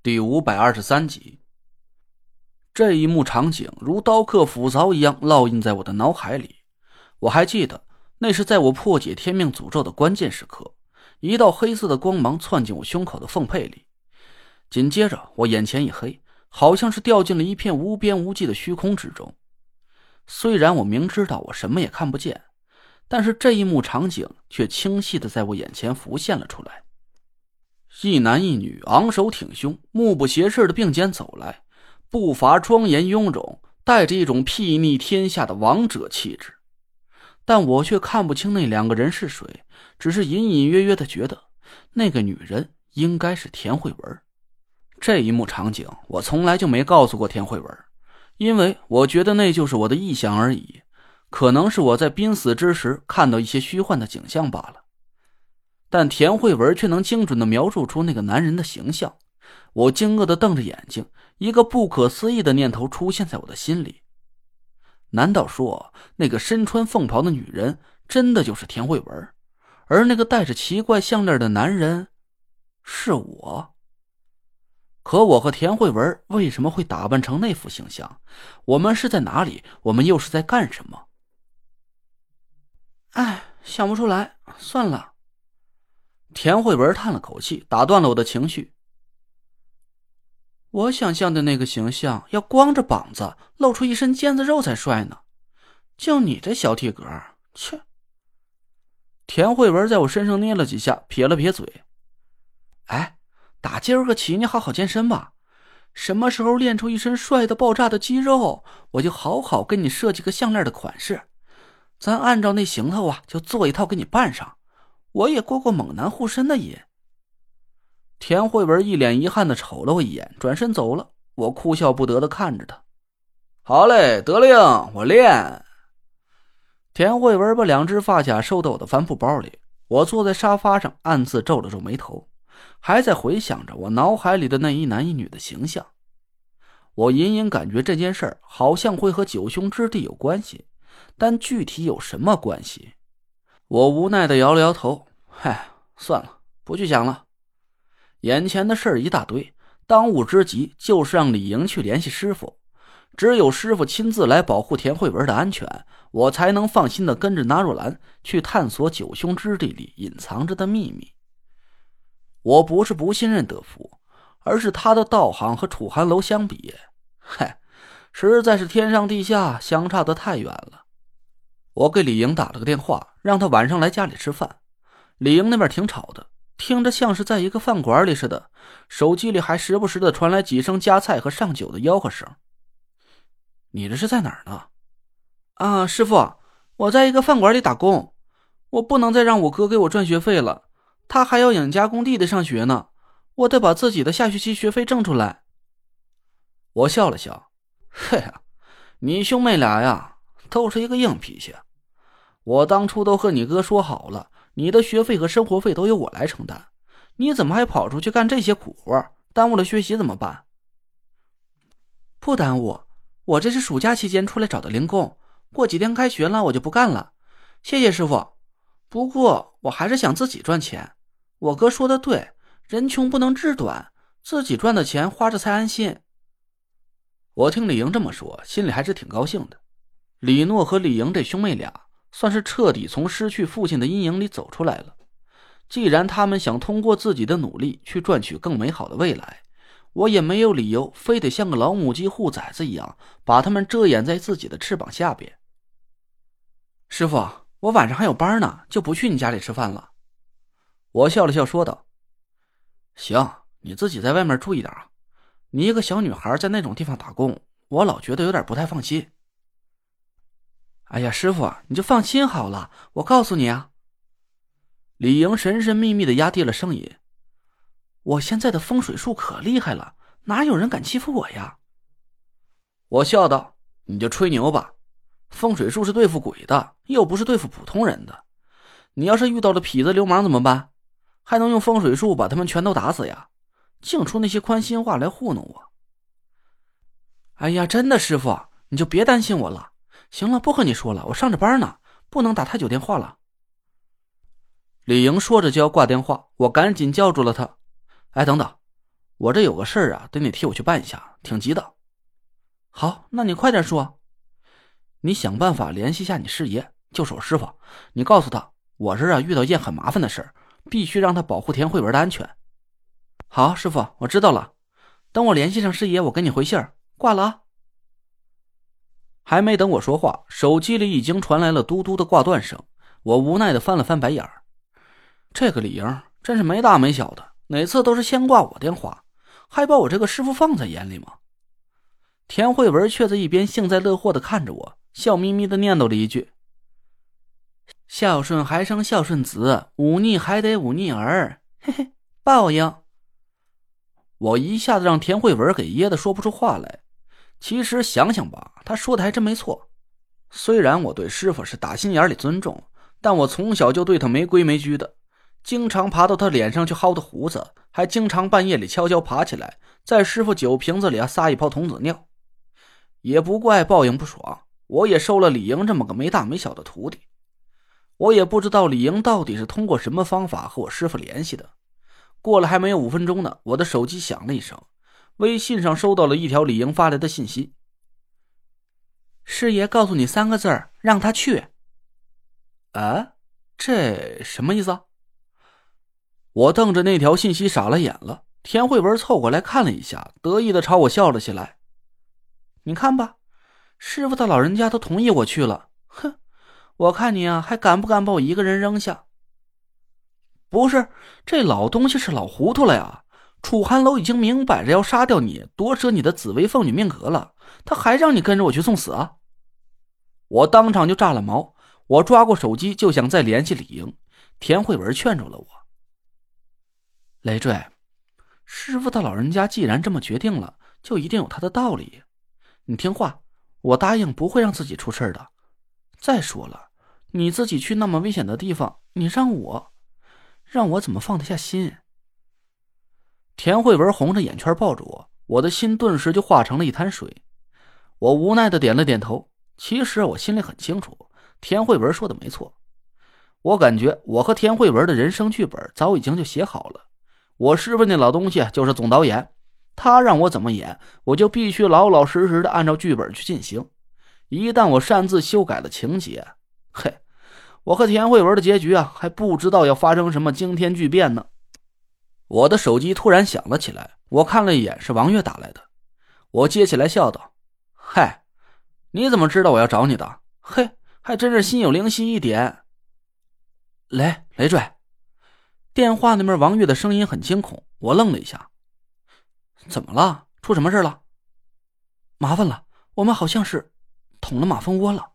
第五百二十三集，这一幕场景如刀刻斧凿一样烙印在我的脑海里。我还记得，那是在我破解天命诅咒的关键时刻，一道黑色的光芒窜进我胸口的缝隙里，紧接着我眼前一黑，好像是掉进了一片无边无际的虚空之中。虽然我明知道我什么也看不见，但是这一幕场景却清晰的在我眼前浮现了出来。一男一女昂首挺胸、目不斜视的并肩走来，步伐庄严雍容，带着一种睥睨天下的王者气质。但我却看不清那两个人是谁，只是隐隐约约的觉得那个女人应该是田慧文。这一幕场景我从来就没告诉过田慧文，因为我觉得那就是我的臆想而已，可能是我在濒死之时看到一些虚幻的景象罢了。但田慧文却能精准的描述出那个男人的形象，我惊愕的瞪着眼睛，一个不可思议的念头出现在我的心里：难道说那个身穿凤袍的女人真的就是田慧文，而那个戴着奇怪项链的男人是我？可我和田慧文为什么会打扮成那副形象？我们是在哪里？我们又是在干什么？哎，想不出来，算了。田慧文叹了口气，打断了我的情绪。我想象的那个形象要光着膀子，露出一身腱子肉才帅呢。就你这小体格，切！田慧文在我身上捏了几下，撇了撇嘴：“哎，打今儿个起，你好好健身吧。什么时候练出一身帅的爆炸的肌肉，我就好好给你设计个项链的款式。咱按照那行头啊，就做一套给你办上。”我也过过猛男护身的瘾。田慧文一脸遗憾的瞅了我一眼，转身走了。我哭笑不得的看着他。好嘞，得令，我练。田慧文把两只发卡收到我的帆布包里。我坐在沙发上，暗自皱了皱眉头，还在回想着我脑海里的那一男一女的形象。我隐隐感觉这件事儿好像会和九兄之地有关系，但具体有什么关系？我无奈的摇了摇头。嗨，算了，不去想了。眼前的事儿一大堆，当务之急就是让李莹去联系师傅。只有师傅亲自来保护田慧文的安全，我才能放心的跟着纳若兰去探索九凶之地里隐藏着的秘密。我不是不信任德福，而是他的道行和楚寒楼相比，嗨，实在是天上地下，相差的太远了。我给李莹打了个电话，让她晚上来家里吃饭。李英那边挺吵的，听着像是在一个饭馆里似的，手机里还时不时的传来几声夹菜和上酒的吆喝声。你这是在哪儿呢？啊，师傅，我在一个饭馆里打工，我不能再让我哥给我赚学费了，他还要养家供弟弟上学呢，我得把自己的下学期学费挣出来。我笑了笑，嘿呀，你兄妹俩呀，都是一个硬脾气。我当初都和你哥说好了。你的学费和生活费都由我来承担，你怎么还跑出去干这些苦活？耽误了学习怎么办？不耽误，我这是暑假期间出来找的零工，过几天开学了我就不干了。谢谢师傅。不过我还是想自己赚钱。我哥说的对，人穷不能志短，自己赚的钱花着才安心。我听李莹这么说，心里还是挺高兴的。李诺和李莹这兄妹俩。算是彻底从失去父亲的阴影里走出来了。既然他们想通过自己的努力去赚取更美好的未来，我也没有理由非得像个老母鸡护崽子一样把他们遮掩在自己的翅膀下边。师傅，我晚上还有班呢，就不去你家里吃饭了。我笑了笑说道：“行，你自己在外面注意点啊。你一个小女孩在那种地方打工，我老觉得有点不太放心。”哎呀，师傅，你就放心好了。我告诉你啊，李莹神神秘秘的压低了声音：“我现在的风水术可厉害了，哪有人敢欺负我呀？”我笑道：“你就吹牛吧，风水术是对付鬼的，又不是对付普通人的。你要是遇到了痞子流氓怎么办？还能用风水术把他们全都打死呀？净出那些宽心话来糊弄我。”哎呀，真的，师傅，你就别担心我了。行了，不和你说了，我上着班呢，不能打太久电话了。李莹说着就要挂电话，我赶紧叫住了她。哎，等等，我这有个事儿啊，得你替我去办一下，挺急的。好，那你快点说。你想办法联系下你师爷，就是我师傅。你告诉他，我这啊遇到一件很麻烦的事儿，必须让他保护田慧文的安全。好，师傅，我知道了。等我联系上师爷，我给你回信儿。挂了啊。还没等我说话，手机里已经传来了嘟嘟的挂断声。我无奈的翻了翻白眼儿。这个李莹真是没大没小的，哪次都是先挂我电话，还把我这个师傅放在眼里吗？田慧文却在一边幸灾乐祸的看着我。笑眯眯的念叨了一句：“孝顺还生孝顺子，忤逆还得忤逆儿。”嘿嘿，报应。我一下子让田慧文给噎得说不出话来。其实想想吧，他说的还真没错。虽然我对师傅是打心眼里尊重，但我从小就对他没规没矩的，经常爬到他脸上去薅他胡子，还经常半夜里悄悄爬起来，在师傅酒瓶子里啊撒一泡童子尿。也不怪报应不爽。我也收了李莹这么个没大没小的徒弟，我也不知道李莹到底是通过什么方法和我师傅联系的。过了还没有五分钟呢，我的手机响了一声，微信上收到了一条李莹发来的信息：“师爷告诉你三个字，让他去。”啊，这什么意思啊？我瞪着那条信息傻了眼了。田慧文凑过来看了一下，得意的朝我笑了起来：“你看吧。”师傅他老人家都同意我去了，哼！我看你啊，还敢不敢把我一个人扔下？不是，这老东西是老糊涂了呀！楚寒楼已经明摆着要杀掉你，夺舍你的紫薇凤女命格了，他还让你跟着我去送死啊！我当场就炸了毛，我抓过手机就想再联系李莹，田慧文劝住了我。累赘，师傅他老人家既然这么决定了，就一定有他的道理，你听话。我答应不会让自己出事的。再说了，你自己去那么危险的地方，你让我，让我怎么放得下心？田慧文红着眼圈抱着我，我的心顿时就化成了一滩水。我无奈的点了点头。其实我心里很清楚，田慧文说的没错。我感觉我和田慧文的人生剧本早已经就写好了。我师傅那老东西就是总导演。他让我怎么演，我就必须老老实实的按照剧本去进行。一旦我擅自修改了情节，嘿，我和田慧文的结局啊，还不知道要发生什么惊天巨变呢。我的手机突然响了起来，我看了一眼，是王月打来的。我接起来笑道：“嗨，你怎么知道我要找你的？嘿，还真是心有灵犀一点。”雷雷拽，电话那边王月的声音很惊恐，我愣了一下。怎么了？出什么事了？麻烦了，我们好像是捅了马蜂窝了。